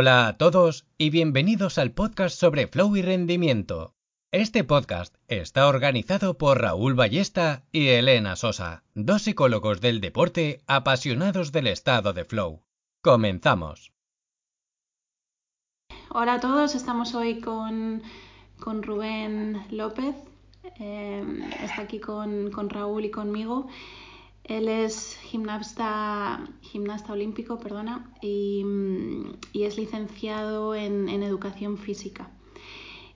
Hola a todos y bienvenidos al podcast sobre flow y rendimiento. Este podcast está organizado por Raúl Ballesta y Elena Sosa, dos psicólogos del deporte apasionados del estado de flow. Comenzamos. Hola a todos, estamos hoy con, Rubén López. Eh, está aquí con, Raúl y conmigo. Él es gimnasta, gimnasta olímpico perdona, y, es licenciado en, educación física.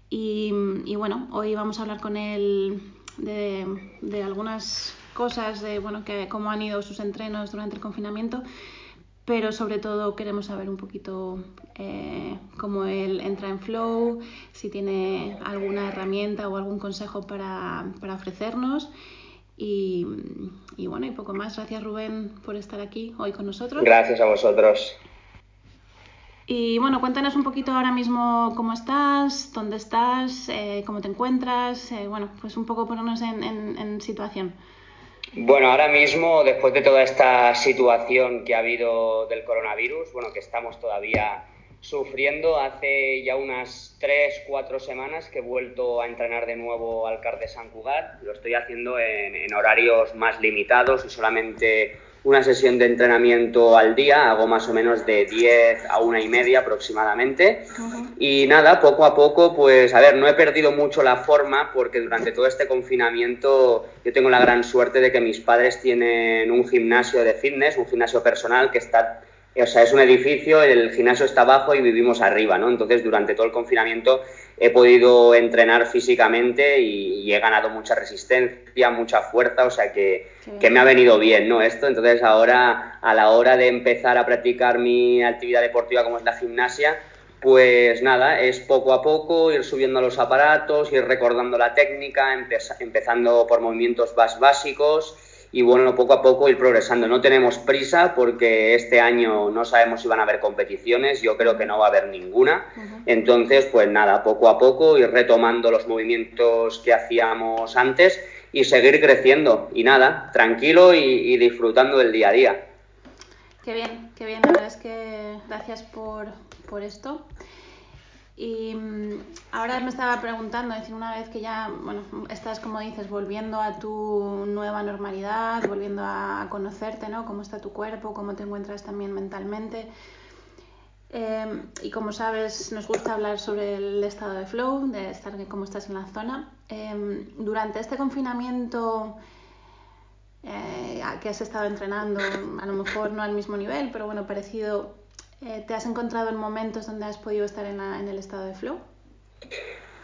Y, bueno, hoy vamos a hablar con él de, algunas cosas, de bueno, que, cómo han ido sus entrenos durante el confinamiento, pero sobre todo queremos saber un poquito eh, cómo él entra en flow, si tiene alguna herramienta o algún consejo para ofrecernos. Y, bueno, y poco más. Gracias Rubén por estar aquí hoy con nosotros. Gracias a vosotros. Y bueno, cuéntanos un poquito ahora mismo cómo estás, dónde estás, eh, cómo te encuentras. Eh, bueno, pues un poco ponernos en, en situación. Bueno, ahora mismo, después de toda esta situación que ha habido del coronavirus, bueno, que estamos todavía sufriendo, hace ya unas tres, cuatro semanas que he vuelto a entrenar de nuevo al CAR de San Cugat. Lo estoy haciendo en, horarios más limitados y solamente una sesión de entrenamiento al día, hago más o menos de 10 a una y media aproximadamente. Y nada, poco a poco, pues a ver, no he perdido mucho la forma porque durante todo este confinamiento yo tengo la gran suerte de que mis padres tienen un gimnasio de fitness, un gimnasio personal que está o sea, es un edificio, el gimnasio está abajo y vivimos arriba, ¿no? Entonces, durante todo el confinamiento he podido entrenar físicamente y, he ganado mucha resistencia, mucha fuerza, o sea que, que, me ha venido bien, ¿no? Esto, entonces ahora, a la hora de empezar a practicar mi actividad deportiva como es la gimnasia, pues nada, es poco a poco ir subiendo los aparatos, ir recordando la técnica, empezando por movimientos más básicos y bueno, poco a poco ir progresando. No tenemos prisa porque este año no sabemos si van a haber competiciones, yo creo que no va a haber ninguna. Entonces, pues nada, poco a poco ir retomando los movimientos que hacíamos antes y seguir creciendo. Y nada, tranquilo y, y disfrutando del día a día. Qué bien, qué bien. La verdad es que gracias por, por esto. Y mm, ahora me estaba preguntando, decir, una vez que ya, bueno, estás, como dices, volviendo a tu nueva normalidad, volviendo a conocerte, ¿no? Cómo está tu cuerpo, cómo te encuentras también mentalmente. Em, y como sabes, nos gusta hablar sobre el estado de flow, de estar cómo estás en la zona. Em, durante este confinamiento, eh, que has estado entrenando, a lo mejor no al mismo nivel, pero bueno, parecido, eh, ¿te has encontrado en momentos donde has podido estar en, el estado de flow?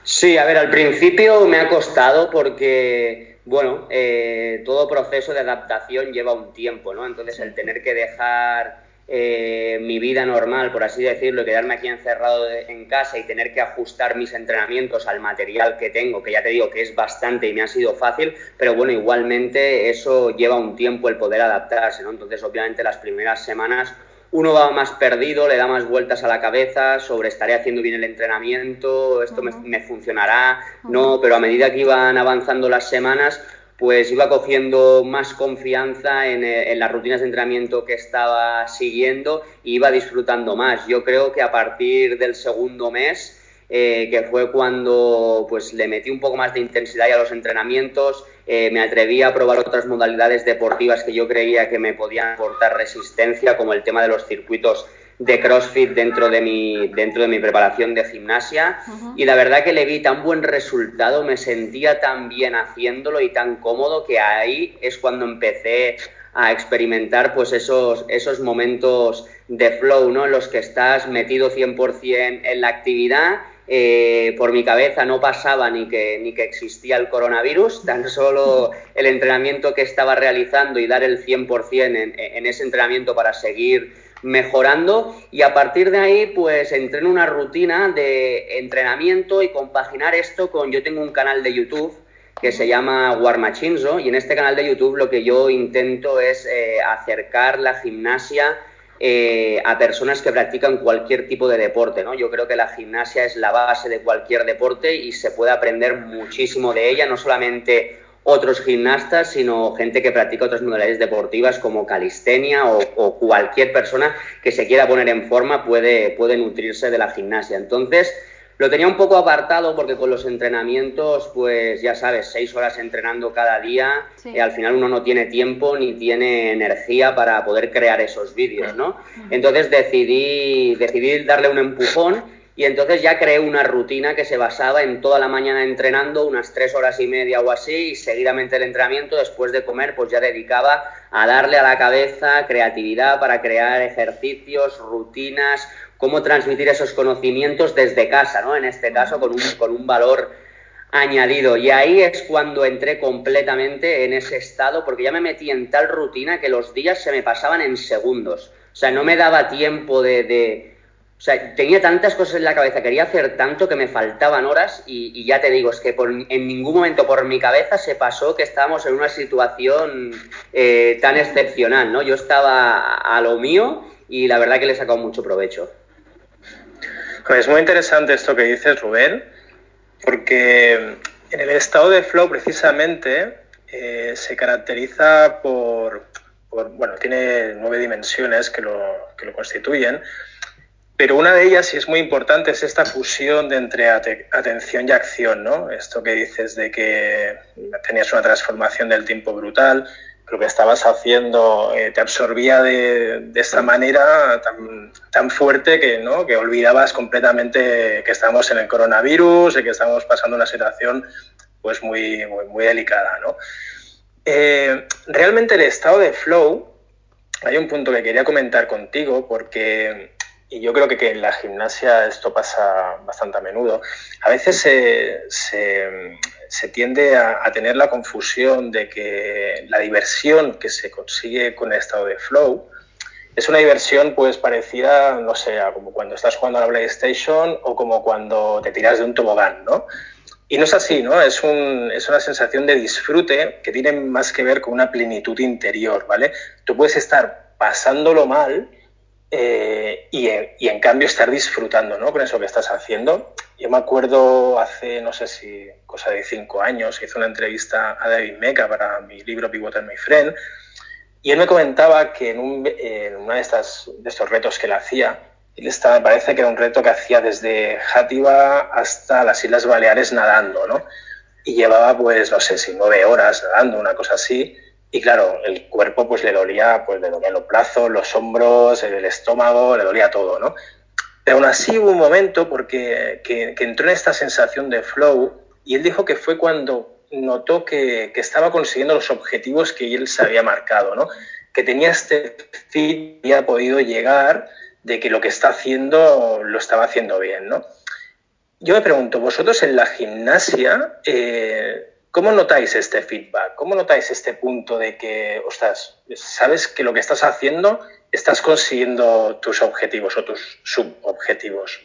Sí, a ver, al principio me ha costado porque, bueno, eh, todo proceso de adaptación lleva un tiempo, ¿no? Entonces el tener que dejar eh, mi vida normal, por así decirlo, y quedarme aquí encerrado en casa y tener que ajustar mis entrenamientos al material que tengo, que ya te digo que es bastante y me ha sido fácil, pero bueno, igualmente eso lleva un tiempo el poder adaptarse, ¿no? Entonces, obviamente, las primeras semanas uno va más perdido, le da más vueltas a la cabeza sobre estaré haciendo bien el entrenamiento, esto me, me, funcionará, no, pero a medida que iban avanzando las semanas, pues iba cogiendo más confianza eh, en, las rutinas de entrenamiento que estaba siguiendo y iba disfrutando más. Yo creo que a partir del segundo mes, eh, que fue cuando pues le metí un poco más de intensidad a los entrenamientos, eh, me atreví a probar otras modalidades deportivas que yo creía que me podían aportar resistencia, como el tema de los circuitos de CrossFit dentro de mi, dentro de mi preparación de gimnasia y la verdad que le vi tan buen resultado, me sentía tan bien haciéndolo y tan cómodo que ahí es cuando empecé a experimentar pues esos, esos momentos de flow, ¿no? En los que estás metido 100% en la actividad eh, por mi cabeza no pasaba ni que, ni que existía el coronavirus, tan solo el entrenamiento que estaba realizando y dar el 100% en, ese entrenamiento para seguir mejorando. Y a partir de ahí pues entré en una rutina de entrenamiento y compaginar esto con yo tengo un canal de YouTube que se llama Warmachinzo y en este canal de YouTube lo que yo intento es eh, acercar la gimnasia eh, a personas que practican cualquier tipo de deporte, ¿no? Yo creo que la gimnasia es la base de cualquier deporte y se puede aprender muchísimo de ella, no solamente otros gimnastas, sino gente que practica otras modalidades deportivas como calistenia o, cualquier persona que se quiera poner en forma puede, puede nutrirse de la gimnasia. Entonces, lo tenía un poco apartado porque con los entrenamientos, pues ya sabes, seis horas entrenando cada día, y al final uno no tiene tiempo ni tiene energía para poder crear esos vídeos, ¿no? Entonces decidí, decidí darle un empujón y entonces ya creé una rutina que se basaba en toda la mañana entrenando, unas tres horas y media o así, y seguidamente el entrenamiento, después de comer, pues ya dedicaba a darle a la cabeza creatividad para crear ejercicios, rutinas, cómo transmitir esos conocimientos desde casa, ¿no? En este caso, con un, con un valor añadido. Y ahí es cuando entré completamente en ese estado, porque ya me metí en tal rutina que los días se me pasaban en segundos. O sea, no me daba tiempo de o sea, tenía tantas cosas en la cabeza, quería hacer tanto que me faltaban horas y, ya te digo, es que en ningún momento por mi cabeza se pasó que estábamos en una situación eh, tan excepcional, ¿no? Yo estaba a lo mío y la verdad que le he sacado mucho provecho. Es muy interesante esto que dices, Rubén, porque en el estado de flow precisamente eh, se caracteriza por, bueno, tiene nueve dimensiones que lo, que lo constituyen pero una de ellas, y es muy importante, es esta fusión de entre atención y acción, ¿no? Esto que dices de que tenías una transformación del tiempo brutal, lo que estabas haciendo eh, te absorbía de, esta manera tan, fuerte que, ¿no? que olvidabas completamente que estábamos en el coronavirus y que estábamos pasando una situación pues muy, muy, delicada. ¿no? Eh, realmente el estado de flow, hay un punto que quería comentar contigo porque y yo creo que, en la gimnasia esto pasa bastante a menudo. A veces se, tiende a, tener la confusión de que la diversión que se consigue con el estado de flow es una diversión pues parecida, no sé, como cuando estás jugando a la PlayStation o como cuando te tiras de un tobogán, ¿no? Y no es así, ¿no? Es, un, es una sensación de disfrute que tiene más que ver con una plenitud interior, ¿vale? Tú puedes estar pasándolo mal, eh, y, en cambio estar disfrutando ¿no? con eso que estás haciendo. Yo me acuerdo hace, no sé si cosa de cinco años, hice una entrevista a David Meca para mi libro Pivotal My Friend, y él me comentaba que en, un, en uno de, estas, de estos retos que él hacía, él estaba, me parece que era un reto que hacía desde Játiva hasta las Islas Baleares nadando, ¿no? Y llevaba, pues, no sé si nueve horas nadando, una cosa así, y claro, el cuerpo pues le dolía, pues le dolían los brazos, los hombros, el estómago, le dolía todo, ¿no? Pero aún así hubo un momento porque que, entró en esta sensación de flow y él dijo que fue cuando notó que, estaba consiguiendo los objetivos que él se había marcado, ¿no? Que tenía este fit, había podido llegar de que lo que está haciendo lo estaba haciendo bien, ¿no? Yo me pregunto, vosotros en la gimnasia, eh, ¿Cómo notáis este feedback? ¿Cómo notáis este punto de que, ostras, sabes que lo que estás haciendo estás consiguiendo tus objetivos o tus subobjetivos?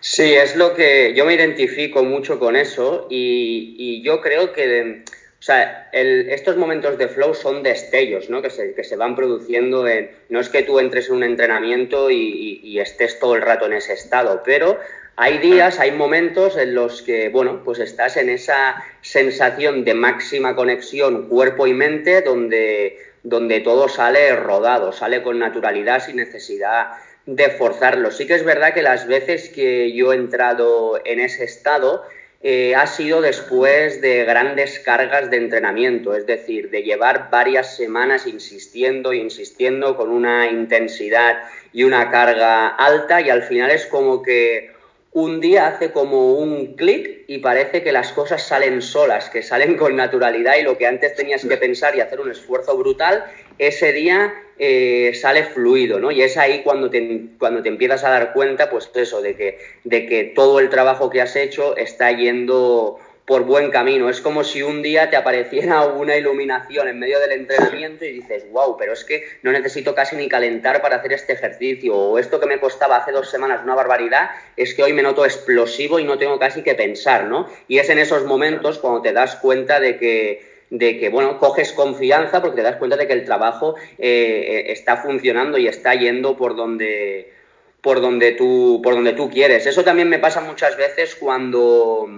Sí, es lo que yo me identifico mucho con eso y, yo creo que, o sea, estos momentos de flow son destellos, ¿no? Que se, que se van produciendo en, no es que tú entres en un entrenamiento y estés todo el rato en ese estado, pero hay días, hay momentos en los que, bueno, pues estás en esa sensación de máxima conexión cuerpo y mente donde, donde todo sale rodado, sale con naturalidad sin necesidad de forzarlo. Sí que es verdad que las veces que yo he entrado en ese estado eh, ha sido después de grandes cargas de entrenamiento, es decir, de llevar varias semanas insistiendo, insistiendo con una intensidad y una carga alta y al final es como que un día hace como un clic y parece que las cosas salen solas, que salen con naturalidad y lo que antes tenías que pensar y hacer un esfuerzo brutal, ese día eh, sale fluido, ¿no? Y es ahí cuando te, cuando te empiezas a dar cuenta, pues eso, de que, de que todo el trabajo que has hecho está yendo por buen camino. Es como si un día te apareciera una iluminación en medio del entrenamiento y dices, wow, pero es que no necesito casi ni calentar para hacer este ejercicio. O esto que me costaba hace dos semanas una barbaridad, es que hoy me noto explosivo y no tengo casi que pensar, ¿no? Y es en esos momentos cuando te das cuenta de que de que, bueno, coges confianza porque te das cuenta de que el trabajo eh, está funcionando y está yendo por donde, por donde tú, por donde tú quieres. Eso también me pasa muchas veces cuando,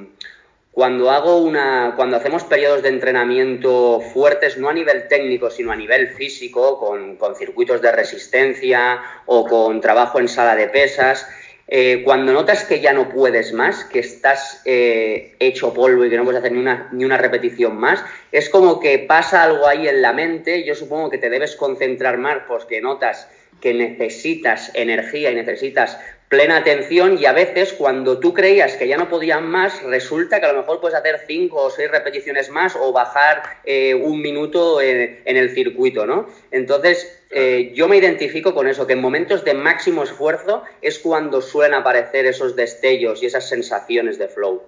cuando hago una, cuando hacemos periodos de entrenamiento fuertes, no a nivel técnico, sino a nivel físico, con, circuitos de resistencia o con trabajo en sala de pesas, eh, cuando notas que ya no puedes más, que estás eh, hecho polvo y que no puedes hacer ni una, ni una repetición más, es como que pasa algo ahí en la mente. Yo supongo que te debes concentrar más porque notas que necesitas energía y necesitas plena atención y a veces cuando tú creías que ya no podían más, resulta que a lo mejor puedes hacer cinco o seis repeticiones más o bajar eh, un minuto en, el circuito, ¿no? Entonces, eh, yo me identifico con eso, que en momentos de máximo esfuerzo es cuando suelen aparecer esos destellos y esas sensaciones de flow.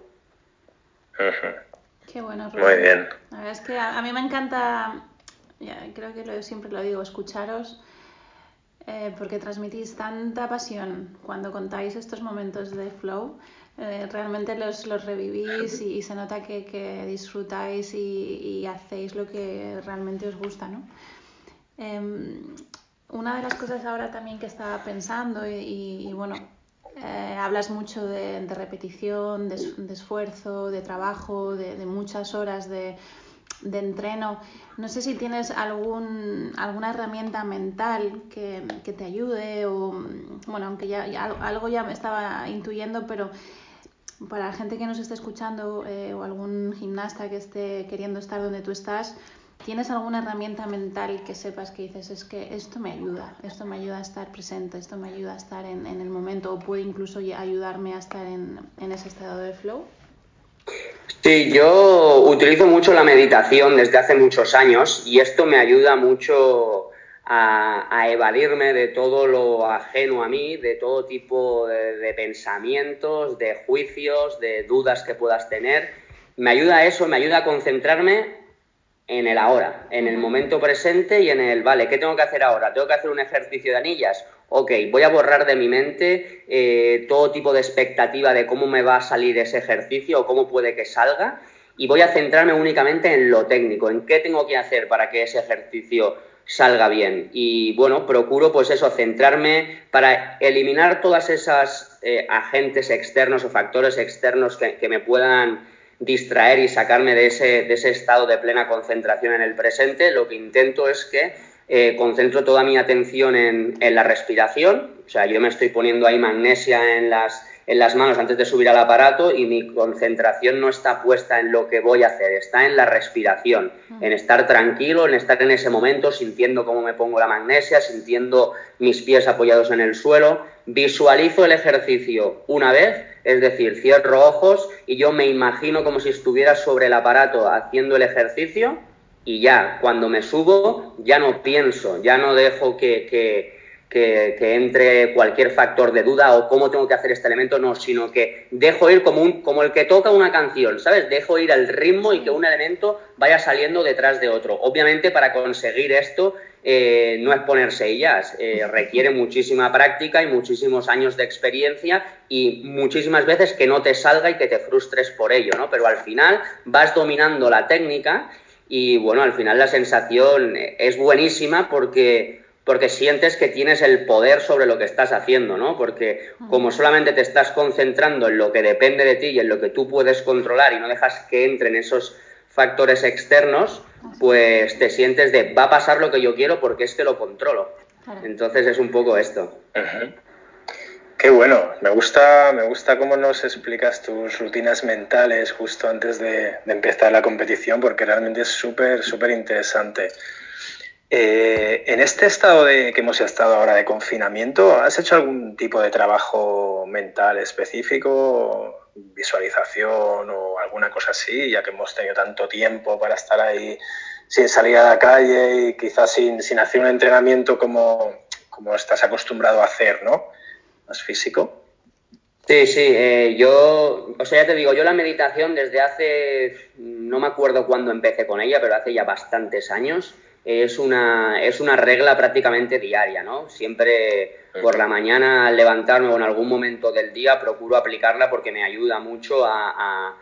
Qué bueno, Muy bien. La verdad es que a, mí me encanta, creo que siempre lo digo, escucharos eh, porque transmitís tanta pasión cuando contáis estos momentos de flow. Eh, realmente los, los revivís y, se nota que, que disfrutáis y, hacéis lo que realmente os gusta, ¿no? Em, una de las cosas ahora también que estaba pensando y, bueno, eh, hablas mucho de, repetición, de, esfuerzo, de trabajo, de muchas horas de, de entreno. No sé si tienes algún, alguna herramienta mental que, te ayude o, bueno, aunque ya, algo ya me estaba intuyendo, pero para la gente que nos esté escuchando eh, o algún gimnasta que esté queriendo estar donde tú estás, ¿tienes alguna herramienta mental que sepas que dices, es que esto me ayuda, esto me ayuda a estar presente, esto me ayuda a estar en, el momento o puede incluso ayudarme a estar en, en ese estado de flow? Sí, yo utilizo mucho la meditación desde hace muchos años y esto me ayuda mucho a, evadirme de todo lo ajeno a mí, de todo tipo de, pensamientos, de juicios, de dudas que puedas tener. Me ayuda a eso, me ayuda a concentrarme en el ahora, en el momento presente y en el, vale, ¿qué tengo que hacer ahora? ¿Tengo que hacer un ejercicio de anillas? ok, voy a borrar de mi mente eh, todo tipo de expectativa de cómo me va a salir ese ejercicio o cómo puede que salga y voy a centrarme únicamente en lo técnico, en qué tengo que hacer para que ese ejercicio salga bien. Y bueno, procuro pues eso, centrarme para eliminar todas esas eh, agentes externos o factores externos que, que, me puedan distraer y sacarme de ese, de ese estado de plena concentración en el presente. Lo que intento es que eh, concentro toda mi atención en, la respiración, o sea, yo me estoy poniendo ahí magnesia en las, en las manos antes de subir al aparato y mi concentración no está puesta en lo que voy a hacer, está en la respiración, en estar tranquilo, en estar en ese momento sintiendo cómo me pongo la magnesia, sintiendo mis pies apoyados en el suelo, visualizo el ejercicio una vez, es decir, cierro ojos y yo me imagino como si estuviera sobre el aparato haciendo el ejercicio y ya, cuando me subo, ya no pienso, ya no dejo que, que, que, entre cualquier factor de duda o cómo tengo que hacer este elemento, no, sino que dejo ir como, un, como el que toca una canción, ¿sabes? Dejo ir al ritmo y que un elemento vaya saliendo detrás de otro. Obviamente para conseguir esto eh, no es ponerse ellas, eh, requiere muchísima práctica y muchísimos años de experiencia y muchísimas veces que no te salga y que te frustres por ello, ¿no? Pero al final vas dominando la técnica y bueno, al final la sensación es buenísima porque, porque sientes que tienes el poder sobre lo que estás haciendo, ¿no? Porque como solamente te estás concentrando en lo que depende de ti y en lo que tú puedes controlar y no dejas que entren esos factores externos, pues te sientes de va a pasar lo que yo quiero porque es que lo controlo. Entonces es un poco esto. Qué bueno, me gusta, me gusta cómo nos explicas tus rutinas mentales justo antes de, empezar la competición, porque realmente es súper, súper interesante. Eh, en este estado de que hemos estado ahora de confinamiento, ¿has hecho algún tipo de trabajo mental específico, visualización o alguna cosa así, ya que hemos tenido tanto tiempo para estar ahí sin salir a la calle y quizás sin, hacer un entrenamiento como, como estás acostumbrado a hacer, ¿no? más físico. Sí, sí, eh, yo, o sea, ya te digo, yo la meditación desde hace, no me acuerdo cuándo empecé con ella, pero hace ya bastantes años, es una, es una regla prácticamente diaria, ¿no? Siempre por la mañana al levantarme o en algún momento del día procuro aplicarla porque me ayuda mucho a,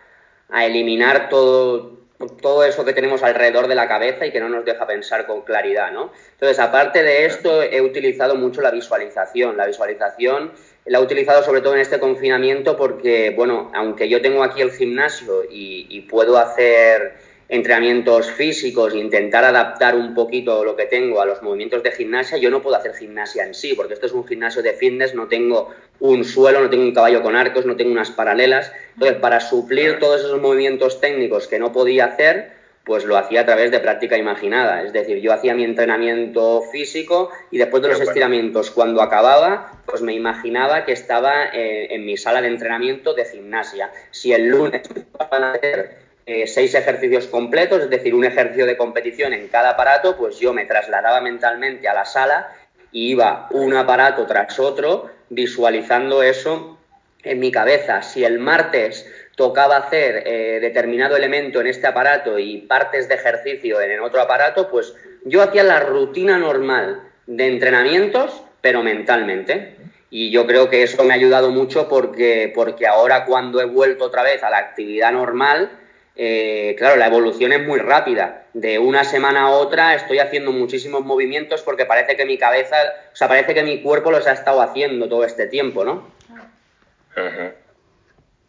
a eliminar todo, todo eso que tenemos alrededor de la cabeza y que no nos deja pensar con claridad, ¿no? Entonces, aparte de esto, he utilizado mucho la visualización. La visualización la he utilizado sobre todo en este confinamiento porque, bueno, aunque yo tengo aquí el gimnasio y, puedo hacer entrenamientos físicos intentar adaptar un poquito lo que tengo a los movimientos de gimnasia, yo no puedo hacer gimnasia en sí, porque esto es un gimnasio de fitness, no tengo un suelo, no tengo un caballo con arcos, no tengo unas paralelas. Entonces, para suplir todos esos movimientos técnicos que no podía hacer, pues lo hacía a través de práctica imaginada. Es decir, yo hacía mi entrenamiento físico y después de los estiramientos, cuando acababa, pues me imaginaba que estaba eh, en mi sala de entrenamiento de gimnasia. Si el lunes van a hacer eh, seis ejercicios completos, es decir, un ejercicio de competición en cada aparato, pues yo me trasladaba mentalmente a la sala y iba un aparato tras otro visualizando eso en mi cabeza. Si el martes tocaba hacer eh, determinado elemento en este aparato y partes de ejercicio en otro aparato, pues yo hacía la rutina normal de entrenamientos, pero mentalmente. Y yo creo que eso me ha ayudado mucho porque, porque ahora cuando he vuelto otra vez a la actividad normal, eh, claro, la evolución es muy rápida. De una semana a otra estoy haciendo muchísimos movimientos porque parece que mi cabeza, o sea, parece que mi cuerpo los ha estado haciendo todo este tiempo, ¿no?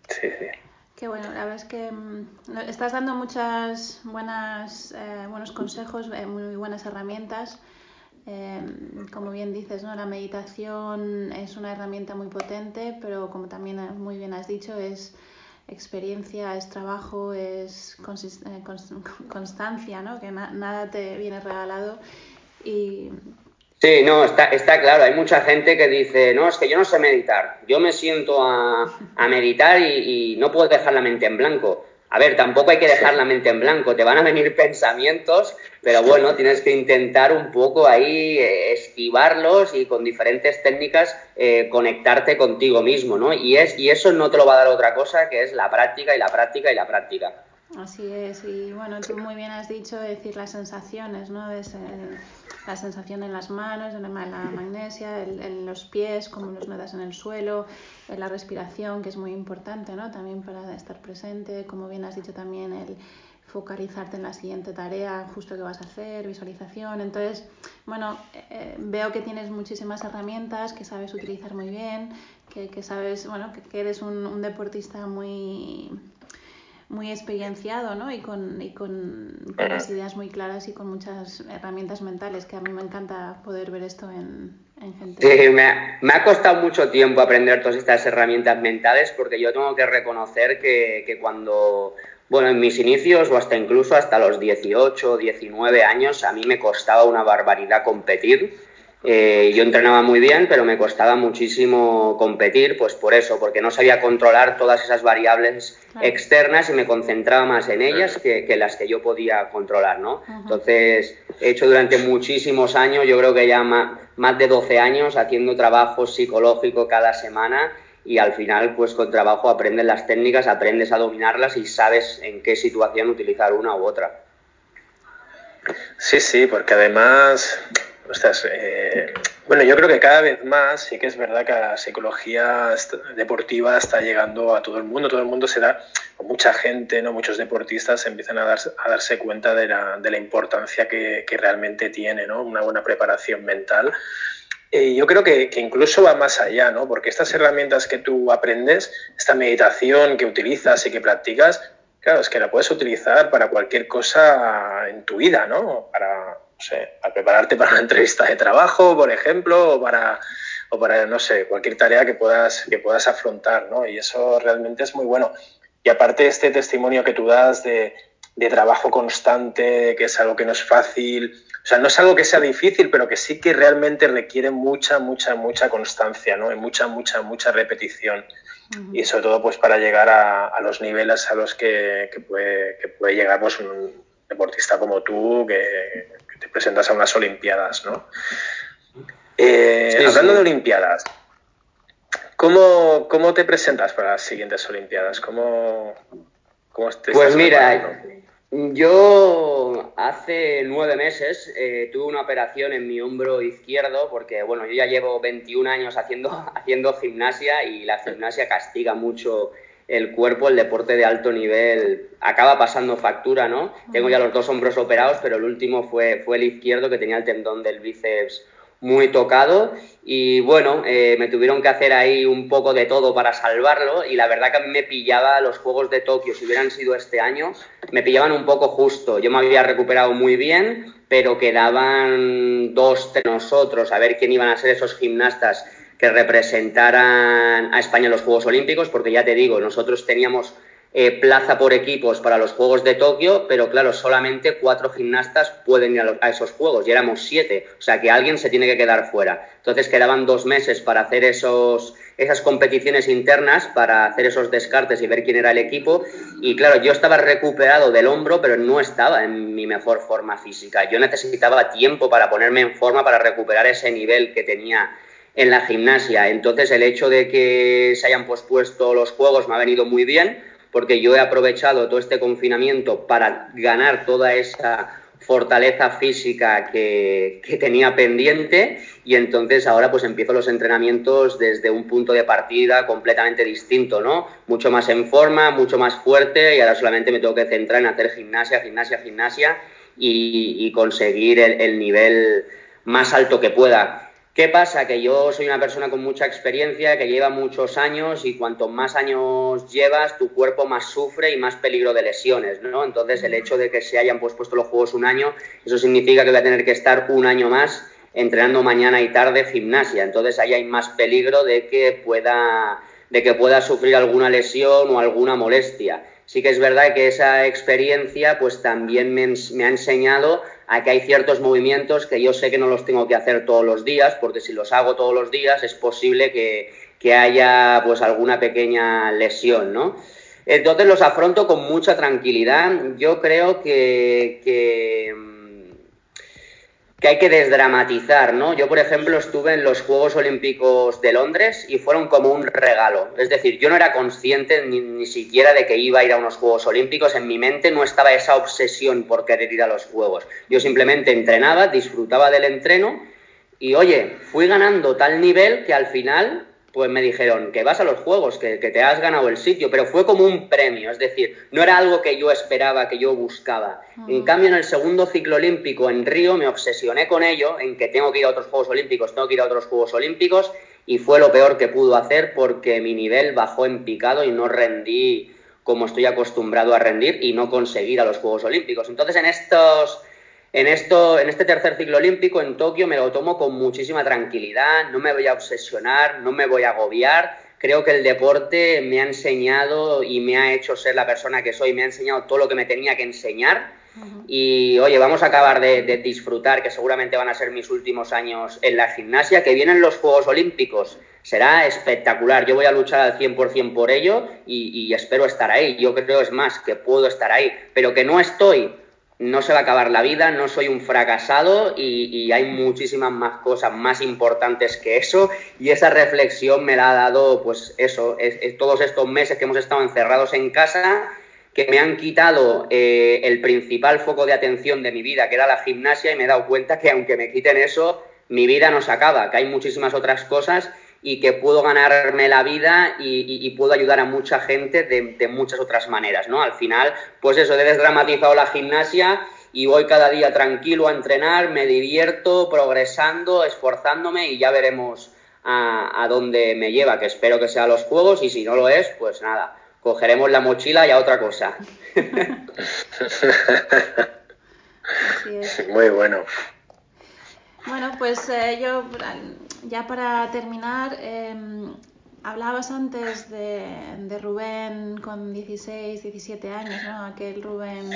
Sí, sí. Qué bueno, la verdad es que mm, estás dando muchas buenas, eh, buenos consejos, eh, muy buenas herramientas. Em, como bien dices, ¿no? la meditación es una herramienta muy potente, pero como también muy bien has dicho, es experiencia, es trabajo, es eh, constancia, ¿no? que nada te viene regalado. Y Sí, no, está, está claro. Hay mucha gente que dice, no, es que yo no sé meditar. Yo me siento a, meditar y, no puedo dejar la mente en blanco. A ver, tampoco hay que dejar la mente en blanco. Te van a venir pensamientos, pero bueno, tienes que intentar un poco ahí eh, esquivarlos y con diferentes técnicas eh, conectarte contigo mismo, ¿no? Y, es, y eso no te lo va a dar otra cosa que es la práctica y la práctica y la práctica. Así es, y bueno, tú muy bien has dicho decir las sensaciones, ¿no? De la sensación en las manos, en la magnesia, en, los pies, como los notas en el suelo, en la respiración, que es muy importante, ¿no? También para estar presente, como bien has dicho también, el focalizarte en la siguiente tarea, justo que vas a hacer, visualización. Entonces, bueno, eh, veo que tienes muchísimas herramientas, que sabes utilizar muy bien, que, que sabes, bueno, que, eres un deportista muy muy experienciado ¿no? y, con, y con, las ideas muy claras y con muchas herramientas mentales, que a mí me encanta poder ver esto en, gente. Sí, me ha, me ha, costado mucho tiempo aprender todas estas herramientas mentales porque yo tengo que reconocer que, que cuando, bueno, en mis inicios o hasta incluso hasta los 18 o 19 años, a mí me costaba una barbaridad competir eh, yo entrenaba muy bien, pero me costaba muchísimo competir, pues por eso, porque no sabía controlar todas esas variables externas y me concentraba más en ellas que, las que yo podía controlar, ¿no? Entonces, he hecho durante muchísimos años, yo creo que ya más, más de 12 años, haciendo trabajo psicológico cada semana y al final, pues con trabajo aprendes las técnicas, aprendes a dominarlas y sabes en qué situación utilizar una u otra. Sí, sí, porque además eh, bueno, yo creo que cada vez más sí que es verdad que la psicología deportiva está llegando a todo el mundo. Todo el mundo se da, mucha gente, no muchos deportistas empiezan a, a darse cuenta de la, de la importancia que, que, realmente tiene ¿no? una buena preparación mental. Y yo creo que, que, incluso va más allá, ¿no? porque estas herramientas que tú aprendes, esta meditación que utilizas y que practicas, claro, es que la puedes utilizar para cualquier cosa en tu vida, ¿no? Para, sé, a prepararte para una entrevista de trabajo, por ejemplo, o para, o para, no sé, cualquier tarea que puedas, que puedas afrontar, ¿no? Y eso realmente es muy bueno. Y aparte este testimonio que tú das de, de trabajo constante, que es algo que no es fácil, o sea, no es algo que sea difícil, pero que sí que realmente requiere mucha, mucha, mucha constancia, ¿no? Y mucha, mucha, mucha repetición. Y sobre todo, pues, para llegar a, a los niveles a los que, que, puede, que puede llegar pues, un deportista como tú, que, te presentas a unas Olimpiadas, ¿no? Eh, hablando de Olimpiadas, ¿cómo, ¿cómo, te presentas para las siguientes Olimpiadas? ¿Cómo, cómo te pues mira, yo hace nueve meses eh, tuve una operación en mi hombro izquierdo porque, bueno, yo ya llevo 21 años haciendo, haciendo gimnasia y la gimnasia castiga mucho el cuerpo, el deporte de alto nivel, acaba pasando factura, ¿no? Tengo ya los dos hombros operados, pero el último fue, fue el izquierdo que tenía el tendón del bíceps muy tocado y bueno, eh, me tuvieron que hacer ahí un poco de todo para salvarlo y la verdad que a mí me pillaba los Juegos de Tokio, si hubieran sido este año, me pillaban un poco justo. Yo me había recuperado muy bien, pero quedaban dos de nosotros a ver quién iban a ser esos gimnastas que representaran a España en los Juegos Olímpicos, porque ya te digo, nosotros teníamos eh, plaza por equipos para los Juegos de Tokio, pero claro, solamente cuatro gimnastas pueden ir a, esos Juegos y éramos siete, o sea que alguien se tiene que quedar fuera. Entonces quedaban dos meses para hacer esos, esas competiciones internas, para hacer esos descartes y ver quién era el equipo. Y claro, yo estaba recuperado del hombro, pero no estaba en mi mejor forma física. Yo necesitaba tiempo para ponerme en forma, para recuperar ese nivel que tenía en la gimnasia. Entonces el hecho de que se hayan pospuesto los Juegos me ha venido muy bien porque yo he aprovechado todo este confinamiento para ganar toda esa fortaleza física que, tenía pendiente y entonces ahora pues empiezo los entrenamientos desde un punto de partida completamente distinto, ¿no? Mucho más en forma, mucho más fuerte y ahora solamente me tengo que centrar en hacer gimnasia, gimnasia, gimnasia y, conseguir el nivel más alto que pueda. ¿Qué pasa? Que yo soy una persona con mucha experiencia, que lleva muchos años y cuanto más años llevas, tu cuerpo más sufre y más peligro de lesiones, ¿no? Entonces, el hecho de que se hayan pospuesto los juegos un año, eso significa que voy a tener que estar un año más entrenando mañana y tarde gimnasia. Entonces, ahí hay más peligro de que pueda, de que pueda sufrir alguna lesión o alguna molestia. Sí que es verdad que esa experiencia, pues también me, me ha enseñado a que hay ciertos movimientos que yo sé que no los tengo que hacer todos los días, porque si los hago todos los días es posible que, haya pues alguna pequeña lesión, ¿no? Entonces los afronto con mucha tranquilidad. Yo creo que, que que hay que desdramatizar, ¿no? Yo, por ejemplo, estuve en los Juegos Olímpicos de Londres y fueron como un regalo. Es decir, yo no era consciente ni, ni, siquiera de que iba a ir a unos Juegos Olímpicos. En mi mente no estaba esa obsesión por querer ir a los Juegos. Yo simplemente entrenaba, disfrutaba del entreno y, oye, fui ganando tal nivel que al final pues me dijeron que vas a los juegos, que, te has ganado el sitio, pero fue como un premio, es decir, no era algo que yo esperaba, que yo buscaba. En cambio, en el segundo ciclo olímpico en Río me obsesioné con ello, en que tengo que ir a otros Juegos Olímpicos, tengo que ir a otros Juegos Olímpicos, y fue lo peor que pudo hacer porque mi nivel bajó en picado y no rendí como estoy acostumbrado a rendir y no conseguir a los Juegos Olímpicos. Entonces, en estos en, esto, en este tercer ciclo olímpico en Tokio me lo tomo con muchísima tranquilidad, no me voy a obsesionar, no me voy a agobiar. Creo que el deporte me ha enseñado y me ha hecho ser la persona que soy, me ha enseñado todo lo que me tenía que enseñar. Y oye, vamos a acabar de, disfrutar, que seguramente van a ser mis últimos años en la gimnasia, que vienen los Juegos Olímpicos. Será espectacular. Yo voy a luchar al 100% por ello y, y espero estar ahí. Yo creo, es más, que puedo estar ahí. Pero que no estoy no se va a acabar la vida, no soy un fracasado y, hay muchísimas más cosas más importantes que eso. Y esa reflexión me la ha dado pues eso, es, todos estos meses que hemos estado encerrados en casa que me han quitado eh, el principal foco de atención de mi vida, que era la gimnasia, y me he dado cuenta que aunque me quiten eso, mi vida no se acaba, que hay muchísimas otras cosas y que puedo ganarme la vida y, puedo ayudar a mucha gente de, muchas otras maneras, ¿no? Al final, pues eso, he desdramatizado la gimnasia y voy cada día tranquilo a entrenar, me divierto, progresando, esforzándome y ya veremos a, dónde me lleva, que espero que sea a los juegos y si no lo es, pues nada, cogeremos la mochila y a otra cosa. Muy bueno. Bueno, pues eh, yo ya para terminar, em, hablabas antes de, Rubén con 16, 17 años, ¿no? Aquel Rubén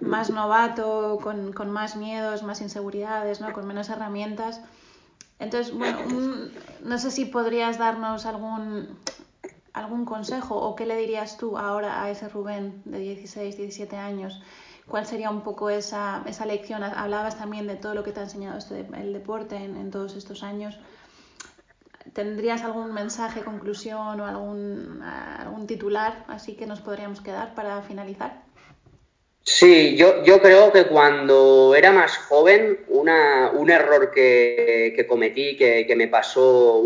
más novato, con, más miedos, más inseguridades, ¿no? Con menos herramientas. Entonces, bueno, no sé si podrías darnos algún, algún consejo o qué le dirías tú ahora a ese Rubén de 16, 17 años ¿Cuál sería un poco esa, esa lección? Hablabas también de todo lo que te ha enseñado este, el deporte en, todos estos años. ¿Tendrías algún mensaje, conclusión o algún, algún titular así que nos podríamos quedar para finalizar? Sí, yo, yo creo que cuando era más joven, una, un error que, que cometí, que, que, me pasó,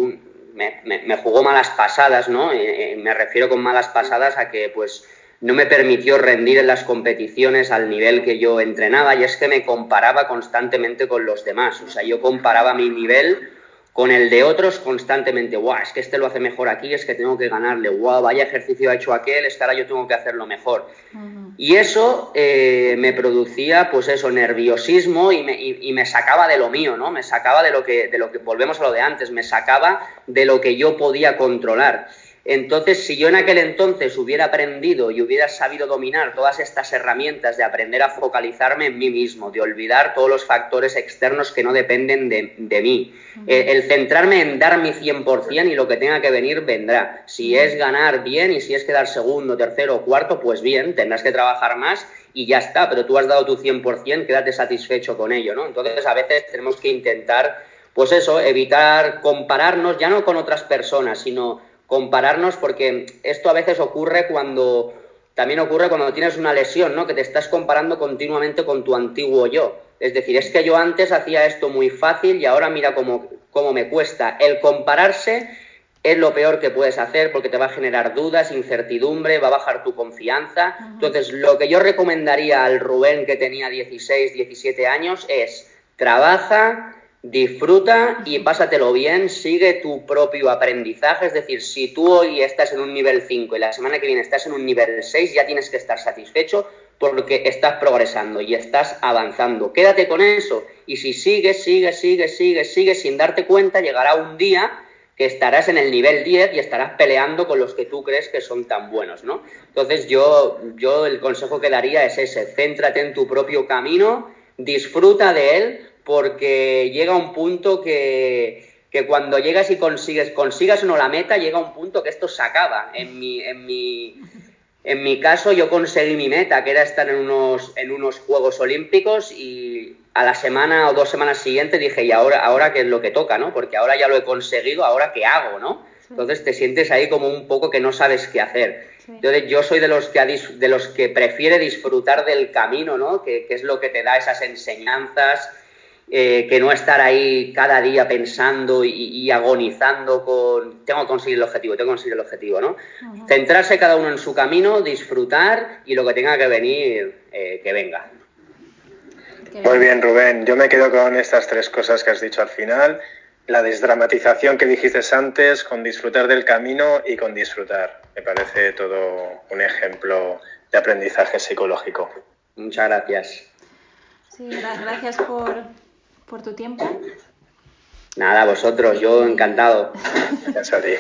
me, me, jugó malas pasadas, ¿no? Eh, eh, me refiero con malas pasadas a que pues no me permitió rendir en las competiciones al nivel que yo entrenaba y es que me comparaba constantemente con los demás. O sea, yo comparaba mi nivel con el de otros constantemente. Guau, es que este lo hace mejor aquí, es que tengo que ganarle. Guau, vaya ejercicio ha hecho aquel, es que ahora yo tengo que hacerlo mejor. Y eso eh, me producía, pues eso, nerviosismo y me, y me, sacaba de lo mío, ¿no? Me sacaba de lo que, de lo que, volvemos a lo de antes, me sacaba de lo que yo podía controlar. Entonces, si yo en aquel entonces hubiera aprendido y hubiera sabido dominar todas estas herramientas de aprender a focalizarme en mí mismo, de olvidar todos los factores externos que no dependen de, mí, el, centrarme en dar mi 100% y lo que tenga que venir vendrá. Si es ganar bien y si es quedar segundo, tercero o cuarto, pues bien, tendrás que trabajar más y ya está, pero tú has dado tu 100%, quédate satisfecho con ello, ¿no? Entonces, a veces tenemos que intentar, pues eso, evitar compararnos ya no con otras personas, sino compararnos porque esto a veces ocurre cuando también ocurre cuando tienes una lesión, ¿no? Que te estás comparando continuamente con tu antiguo yo. Es decir, es que yo antes hacía esto muy fácil y ahora mira cómo, cómo me cuesta. El compararse es lo peor que puedes hacer porque te va a generar dudas, incertidumbre, va a bajar tu confianza. Entonces, lo que yo recomendaría al Rubén que tenía 16, 17 años es trabaja, disfruta y pásatelo bien, sigue tu propio aprendizaje, es decir, si tú hoy estás en un nivel 5 y la semana que viene estás en un nivel 6, ya tienes que estar satisfecho porque estás progresando y estás avanzando. Quédate con eso y si sigues, sigues, sigues, sigues, sigues sin darte cuenta, llegará un día que estarás en el nivel 10 y estarás peleando con los que tú crees que son tan buenos, ¿no? Entonces yo, yo el consejo que daría es ese, céntrate en tu propio camino, disfruta de él, porque llega un punto que, que cuando llegas y consigues, consigas o no la meta, llega un punto que esto se acaba. En mi, en mi, en mi caso yo conseguí mi meta, que era estar en unos, en unos Juegos Olímpicos y a la semana o dos semanas siguientes dije, y ahora, ahora qué es lo que toca, ¿no? Porque ahora ya lo he conseguido, ahora qué hago, ¿no? Entonces te sientes ahí como un poco que no sabes qué hacer. Entonces yo soy de los que, de los que prefiere disfrutar del camino, ¿no? Que, que es lo que te da esas enseñanzas, eh, que no estar ahí cada día pensando y, agonizando con tengo que conseguir el objetivo, tengo que conseguir el objetivo, ¿no? Centrarse cada uno en su camino, disfrutar y lo que tenga que venir, eh, que venga. Muy bien, Rubén. Yo me quedo con estas tres cosas que has dicho al final. La desdramatización que dijiste antes, con disfrutar del camino y con disfrutar. Me parece todo un ejemplo de aprendizaje psicológico. Muchas gracias. Sí, gracias por, por tu tiempo. Nada, vosotros, yo encantado. Gracias a ti.